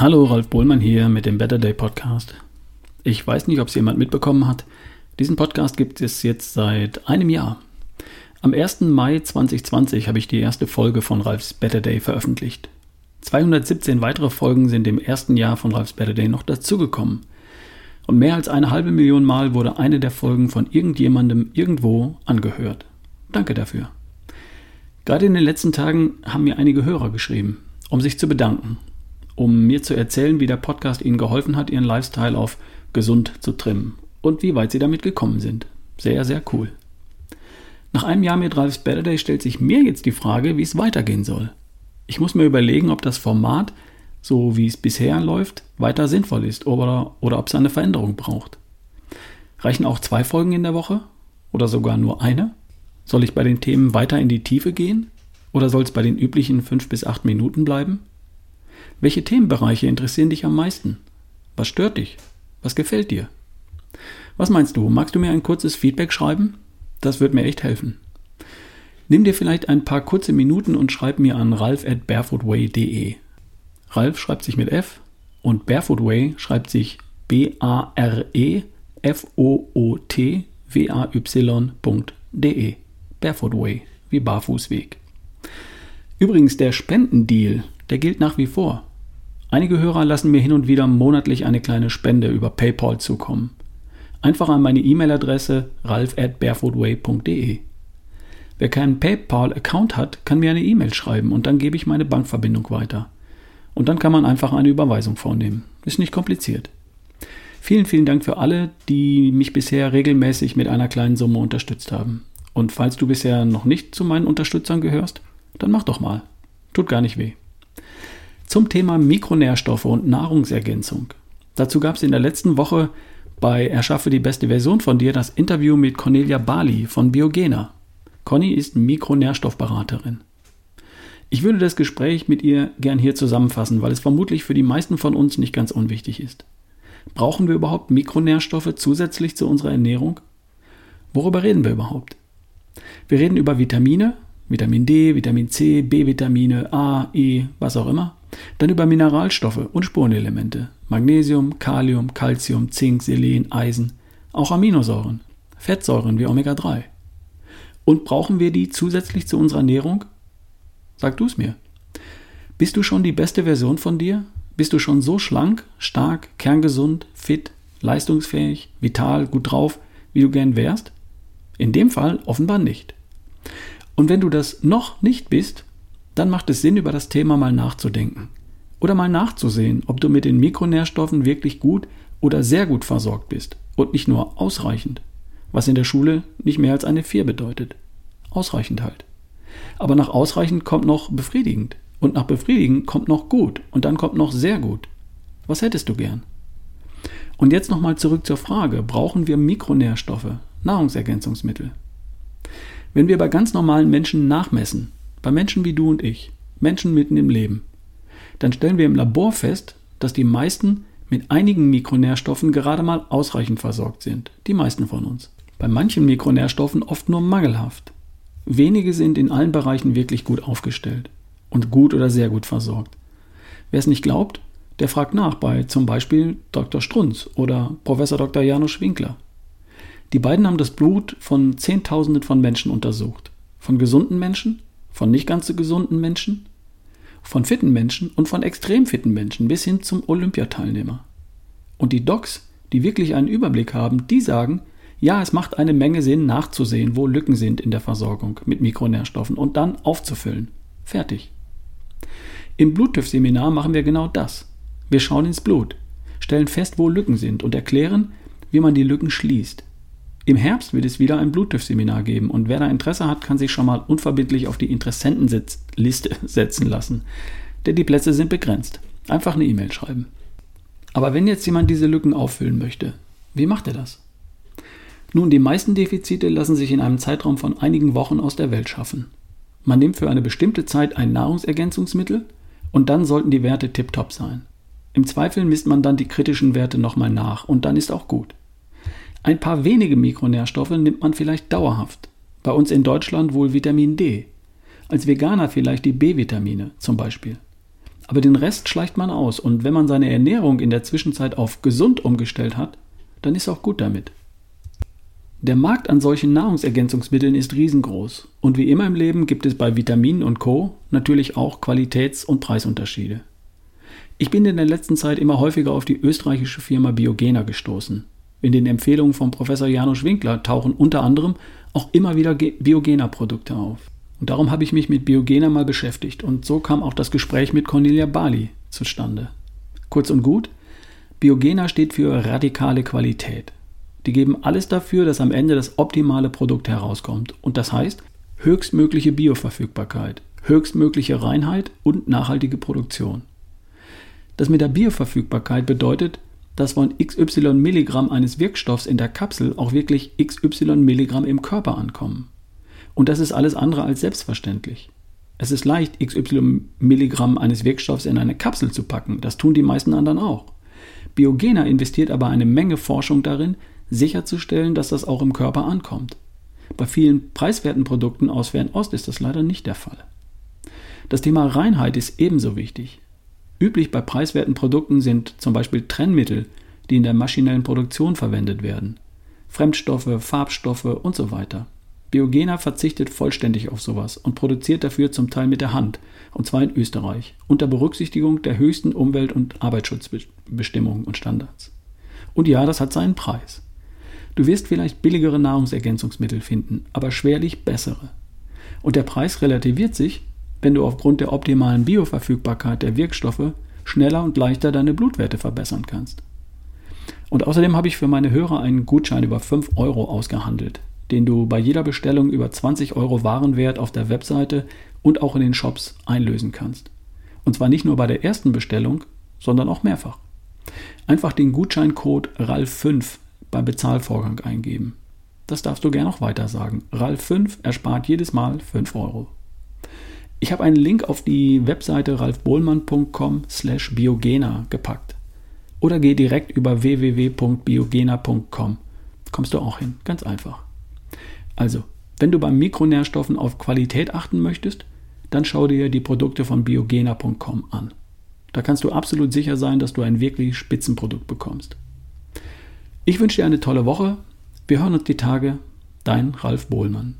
Hallo, Ralf Bohlmann hier mit dem Better Day Podcast. Ich weiß nicht, ob es jemand mitbekommen hat. Diesen Podcast gibt es jetzt seit einem Jahr. Am 1. Mai 2020 habe ich die erste Folge von Ralfs Better Day veröffentlicht. 217 weitere Folgen sind im ersten Jahr von Ralfs Better Day noch dazugekommen. Und mehr als eine halbe Million Mal wurde eine der Folgen von irgendjemandem irgendwo angehört. Danke dafür. Gerade in den letzten Tagen haben mir einige Hörer geschrieben, um sich zu bedanken um mir zu erzählen, wie der Podcast ihnen geholfen hat, ihren Lifestyle auf gesund zu trimmen und wie weit sie damit gekommen sind. Sehr, sehr cool. Nach einem Jahr mit Ralfs Better Day stellt sich mir jetzt die Frage, wie es weitergehen soll. Ich muss mir überlegen, ob das Format, so wie es bisher läuft, weiter sinnvoll ist oder, oder ob es eine Veränderung braucht. Reichen auch zwei Folgen in der Woche oder sogar nur eine? Soll ich bei den Themen weiter in die Tiefe gehen oder soll es bei den üblichen fünf bis acht Minuten bleiben? Welche Themenbereiche interessieren dich am meisten? Was stört dich? Was gefällt dir? Was meinst du? Magst du mir ein kurzes Feedback schreiben? Das wird mir echt helfen. Nimm dir vielleicht ein paar kurze Minuten und schreib mir an ralf at barefootway.de. Ralf schreibt sich mit F und Barefootway schreibt sich B-A-R-E-F-O-O-T-W-A-Y.de. Barefootway, wie Barfußweg. Übrigens, der Spendendeal, der gilt nach wie vor. Einige Hörer lassen mir hin und wieder monatlich eine kleine Spende über PayPal zukommen. Einfach an meine E-Mail-Adresse ralf at barefootway.de. Wer keinen PayPal-Account hat, kann mir eine E-Mail schreiben und dann gebe ich meine Bankverbindung weiter. Und dann kann man einfach eine Überweisung vornehmen. Ist nicht kompliziert. Vielen, vielen Dank für alle, die mich bisher regelmäßig mit einer kleinen Summe unterstützt haben. Und falls du bisher noch nicht zu meinen Unterstützern gehörst, dann mach doch mal. Tut gar nicht weh zum Thema Mikronährstoffe und Nahrungsergänzung. Dazu gab es in der letzten Woche bei Erschaffe die beste Version von dir das Interview mit Cornelia Bali von Biogena. Conny ist Mikronährstoffberaterin. Ich würde das Gespräch mit ihr gern hier zusammenfassen, weil es vermutlich für die meisten von uns nicht ganz unwichtig ist. Brauchen wir überhaupt Mikronährstoffe zusätzlich zu unserer Ernährung? Worüber reden wir überhaupt? Wir reden über Vitamine, Vitamin D, Vitamin C, B-Vitamine, A, E, was auch immer. Dann über Mineralstoffe und Spurenelemente. Magnesium, Kalium, Calcium, Zink, Selen, Eisen. Auch Aminosäuren. Fettsäuren wie Omega-3. Und brauchen wir die zusätzlich zu unserer Ernährung? Sag du es mir. Bist du schon die beste Version von dir? Bist du schon so schlank, stark, kerngesund, fit, leistungsfähig, vital, gut drauf, wie du gern wärst? In dem Fall offenbar nicht. Und wenn du das noch nicht bist, dann macht es Sinn, über das Thema mal nachzudenken. Oder mal nachzusehen, ob du mit den Mikronährstoffen wirklich gut oder sehr gut versorgt bist und nicht nur ausreichend, was in der Schule nicht mehr als eine 4 bedeutet. Ausreichend halt. Aber nach ausreichend kommt noch befriedigend und nach befriedigend kommt noch gut und dann kommt noch sehr gut. Was hättest du gern? Und jetzt nochmal zurück zur Frage, brauchen wir Mikronährstoffe, Nahrungsergänzungsmittel? Wenn wir bei ganz normalen Menschen nachmessen, bei Menschen wie du und ich, Menschen mitten im Leben, dann stellen wir im Labor fest, dass die meisten mit einigen Mikronährstoffen gerade mal ausreichend versorgt sind. Die meisten von uns. Bei manchen Mikronährstoffen oft nur mangelhaft. Wenige sind in allen Bereichen wirklich gut aufgestellt und gut oder sehr gut versorgt. Wer es nicht glaubt, der fragt nach bei zum Beispiel Dr. Strunz oder Professor Dr. Janusz Winkler. Die beiden haben das Blut von Zehntausenden von Menschen untersucht. Von gesunden Menschen von nicht ganz so gesunden Menschen, von fitten Menschen und von extrem fitten Menschen bis hin zum Olympiateilnehmer. Und die Docs, die wirklich einen Überblick haben, die sagen, ja, es macht eine Menge Sinn nachzusehen, wo Lücken sind in der Versorgung mit Mikronährstoffen und dann aufzufüllen. Fertig. Im Bluttüff-Seminar machen wir genau das. Wir schauen ins Blut, stellen fest, wo Lücken sind und erklären, wie man die Lücken schließt. Im Herbst wird es wieder ein Bluetooth-Seminar geben und wer da Interesse hat, kann sich schon mal unverbindlich auf die Interessentenliste setzen lassen. Denn die Plätze sind begrenzt. Einfach eine E-Mail schreiben. Aber wenn jetzt jemand diese Lücken auffüllen möchte, wie macht er das? Nun, die meisten Defizite lassen sich in einem Zeitraum von einigen Wochen aus der Welt schaffen. Man nimmt für eine bestimmte Zeit ein Nahrungsergänzungsmittel und dann sollten die Werte tiptop sein. Im Zweifel misst man dann die kritischen Werte nochmal nach und dann ist auch gut. Ein paar wenige Mikronährstoffe nimmt man vielleicht dauerhaft. Bei uns in Deutschland wohl Vitamin D. Als Veganer vielleicht die B-Vitamine zum Beispiel. Aber den Rest schleicht man aus und wenn man seine Ernährung in der Zwischenzeit auf gesund umgestellt hat, dann ist auch gut damit. Der Markt an solchen Nahrungsergänzungsmitteln ist riesengroß und wie immer im Leben gibt es bei Vitaminen und Co natürlich auch Qualitäts- und Preisunterschiede. Ich bin in der letzten Zeit immer häufiger auf die österreichische Firma Biogena gestoßen. In den Empfehlungen von Professor Janusz Winkler tauchen unter anderem auch immer wieder Biogena-Produkte auf. Und darum habe ich mich mit Biogena mal beschäftigt und so kam auch das Gespräch mit Cornelia Bali zustande. Kurz und gut, Biogena steht für radikale Qualität. Die geben alles dafür, dass am Ende das optimale Produkt herauskommt. Und das heißt höchstmögliche Bioverfügbarkeit, höchstmögliche Reinheit und nachhaltige Produktion. Das mit der Bioverfügbarkeit bedeutet, dass von XY Milligramm eines Wirkstoffs in der Kapsel auch wirklich XY Milligramm im Körper ankommen. Und das ist alles andere als selbstverständlich. Es ist leicht, XY Milligramm eines Wirkstoffs in eine Kapsel zu packen. Das tun die meisten anderen auch. Biogena investiert aber eine Menge Forschung darin, sicherzustellen, dass das auch im Körper ankommt. Bei vielen preiswerten Produkten aus Fernost ist das leider nicht der Fall. Das Thema Reinheit ist ebenso wichtig. Üblich bei preiswerten Produkten sind zum Beispiel Trennmittel, die in der maschinellen Produktion verwendet werden, Fremdstoffe, Farbstoffe und so weiter. Biogena verzichtet vollständig auf sowas und produziert dafür zum Teil mit der Hand, und zwar in Österreich, unter Berücksichtigung der höchsten Umwelt- und Arbeitsschutzbestimmungen und Standards. Und ja, das hat seinen Preis. Du wirst vielleicht billigere Nahrungsergänzungsmittel finden, aber schwerlich bessere. Und der Preis relativiert sich, wenn du aufgrund der optimalen Bioverfügbarkeit der Wirkstoffe schneller und leichter deine Blutwerte verbessern kannst. Und außerdem habe ich für meine Hörer einen Gutschein über 5 Euro ausgehandelt, den du bei jeder Bestellung über 20 Euro Warenwert auf der Webseite und auch in den Shops einlösen kannst. Und zwar nicht nur bei der ersten Bestellung, sondern auch mehrfach. Einfach den Gutscheincode RALF5 beim Bezahlvorgang eingeben. Das darfst du gerne noch weiter sagen. RALF5 erspart jedes Mal 5 Euro. Ich habe einen Link auf die Webseite ralfbohlmann.com slash biogena gepackt. Oder geh direkt über www.biogena.com. Kommst du auch hin, ganz einfach. Also, wenn du beim Mikronährstoffen auf Qualität achten möchtest, dann schau dir die Produkte von biogena.com an. Da kannst du absolut sicher sein, dass du ein wirklich Spitzenprodukt bekommst. Ich wünsche dir eine tolle Woche. Wir hören uns die Tage. Dein Ralf Bohlmann.